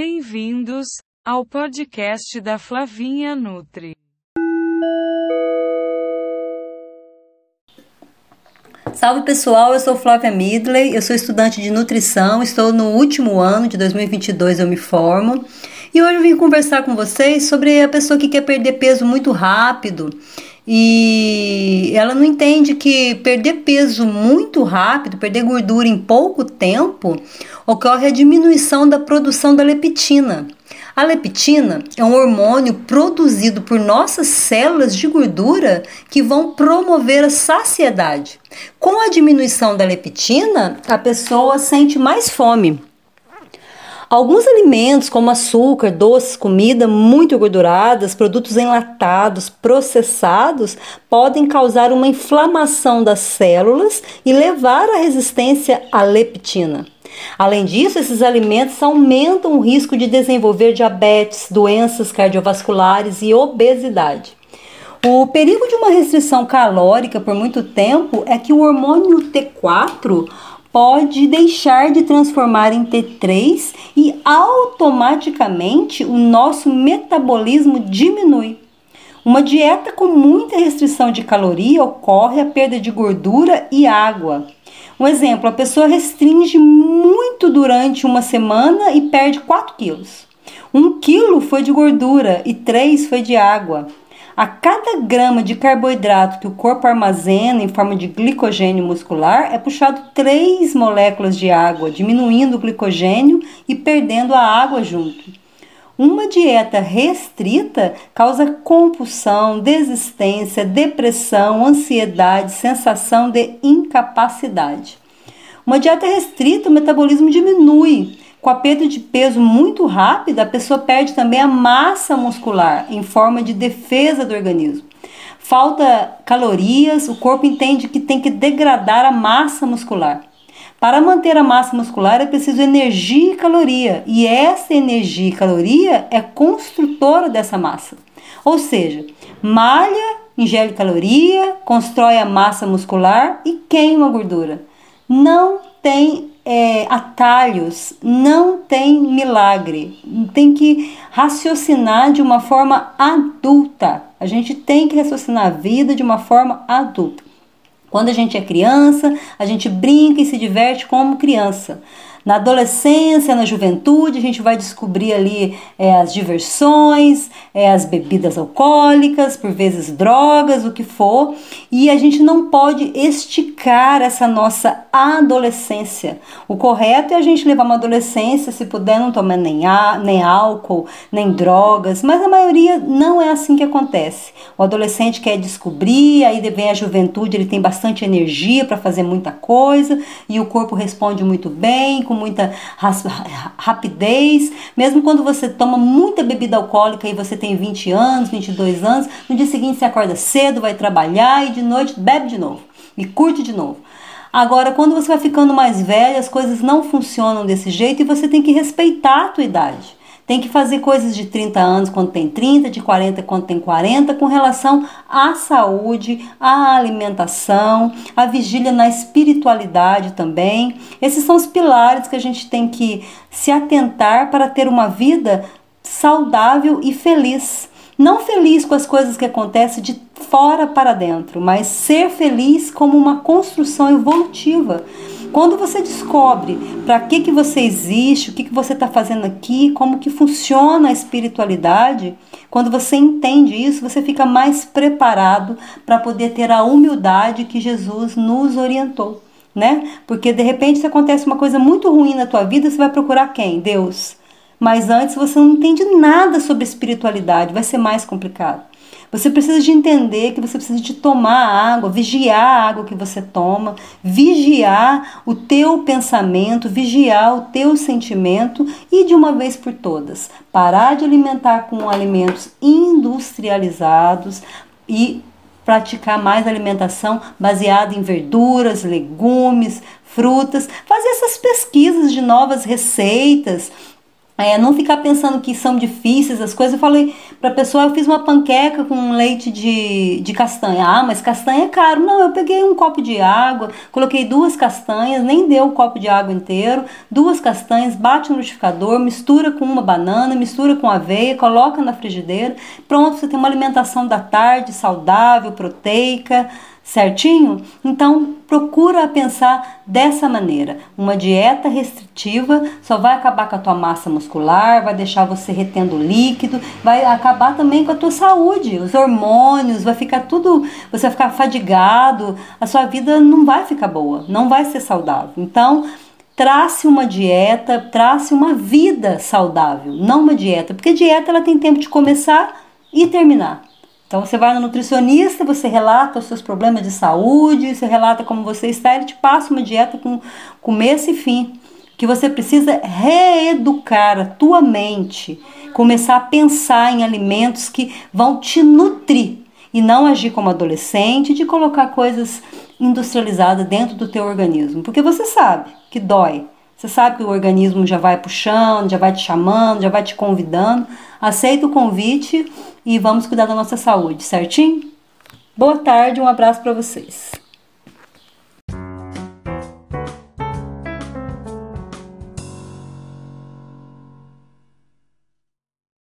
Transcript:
Bem-vindos ao podcast da Flavinha Nutri. Salve pessoal, eu sou Flávia Midley, eu sou estudante de nutrição, estou no último ano de 2022, eu me formo. E hoje eu vim conversar com vocês sobre a pessoa que quer perder peso muito rápido e ela não entende que perder peso muito rápido, perder gordura em pouco tempo, ocorre a diminuição da produção da leptina. A leptina é um hormônio produzido por nossas células de gordura que vão promover a saciedade. Com a diminuição da leptina, a pessoa sente mais fome. Alguns alimentos, como açúcar, doces, comida muito gorduradas, produtos enlatados, processados, podem causar uma inflamação das células e levar à resistência à leptina. Além disso, esses alimentos aumentam o risco de desenvolver diabetes, doenças cardiovasculares e obesidade. O perigo de uma restrição calórica por muito tempo é que o hormônio T4 pode deixar de transformar em T3 e automaticamente o nosso metabolismo diminui. Uma dieta com muita restrição de caloria ocorre a perda de gordura e água. Um exemplo, a pessoa restringe muito durante uma semana e perde 4 quilos. 1 quilo foi de gordura e 3 foi de água. A cada grama de carboidrato que o corpo armazena em forma de glicogênio muscular é puxado 3 moléculas de água, diminuindo o glicogênio e perdendo a água junto. Uma dieta restrita causa compulsão, desistência, depressão, ansiedade, sensação de incapacidade. Uma dieta restrita, o metabolismo diminui, com a perda de peso muito rápida, a pessoa perde também a massa muscular em forma de defesa do organismo. Falta calorias, o corpo entende que tem que degradar a massa muscular. Para manter a massa muscular é preciso energia e caloria, e essa energia e caloria é construtora dessa massa. Ou seja, malha, ingere caloria, constrói a massa muscular e queima a gordura. Não tem é, atalhos, não tem milagre. Tem que raciocinar de uma forma adulta. A gente tem que raciocinar a vida de uma forma adulta. Quando a gente é criança, a gente brinca e se diverte como criança. Na adolescência, na juventude, a gente vai descobrir ali é, as diversões, é, as bebidas alcoólicas, por vezes drogas, o que for, e a gente não pode esticar essa nossa adolescência. O correto é a gente levar uma adolescência, se puder, não tomar nem, nem álcool, nem drogas, mas a maioria não é assim que acontece. O adolescente quer descobrir, aí vem a juventude, ele tem bastante energia para fazer muita coisa e o corpo responde muito bem, com muita rapidez, mesmo quando você toma muita bebida alcoólica e você tem 20 anos, 22 anos, no dia seguinte você acorda cedo, vai trabalhar e de noite bebe de novo e curte de novo. Agora, quando você vai ficando mais velho, as coisas não funcionam desse jeito e você tem que respeitar a tua idade. Tem que fazer coisas de 30 anos quando tem 30, de 40 quando tem 40, com relação à saúde, à alimentação, à vigília na espiritualidade também. Esses são os pilares que a gente tem que se atentar para ter uma vida saudável e feliz. Não feliz com as coisas que acontecem de fora para dentro, mas ser feliz como uma construção evolutiva quando você descobre para que, que você existe, o que, que você está fazendo aqui, como que funciona a espiritualidade, quando você entende isso, você fica mais preparado para poder ter a humildade que Jesus nos orientou, né? Porque de repente se acontece uma coisa muito ruim na tua vida, você vai procurar quem? Deus. Mas antes você não entende nada sobre espiritualidade, vai ser mais complicado. Você precisa de entender que você precisa de tomar água, vigiar a água que você toma, vigiar o teu pensamento, vigiar o teu sentimento e de uma vez por todas, parar de alimentar com alimentos industrializados e praticar mais alimentação baseada em verduras, legumes, frutas, fazer essas pesquisas de novas receitas, é, não ficar pensando que são difíceis as coisas. Eu falei para a pessoa, eu fiz uma panqueca com leite de, de castanha. Ah, mas castanha é caro. Não, eu peguei um copo de água, coloquei duas castanhas, nem deu o copo de água inteiro, duas castanhas, bate no liquidificador, mistura com uma banana, mistura com aveia, coloca na frigideira. Pronto, você tem uma alimentação da tarde saudável, proteica certinho? Então procura pensar dessa maneira. Uma dieta restritiva só vai acabar com a tua massa muscular, vai deixar você retendo líquido, vai acabar também com a tua saúde, os hormônios, vai ficar tudo, você vai ficar fadigado, a sua vida não vai ficar boa, não vai ser saudável. Então, trace uma dieta, trace uma vida saudável, não uma dieta, porque dieta ela tem tempo de começar e terminar. Então você vai no nutricionista, você relata os seus problemas de saúde, você relata como você está, ele te passa uma dieta com começo e fim. Que você precisa reeducar a tua mente, começar a pensar em alimentos que vão te nutrir e não agir como adolescente de colocar coisas industrializadas dentro do teu organismo, porque você sabe que dói. Você sabe que o organismo já vai puxando, já vai te chamando, já vai te convidando. Aceita o convite e vamos cuidar da nossa saúde, certinho? Boa tarde, um abraço para vocês.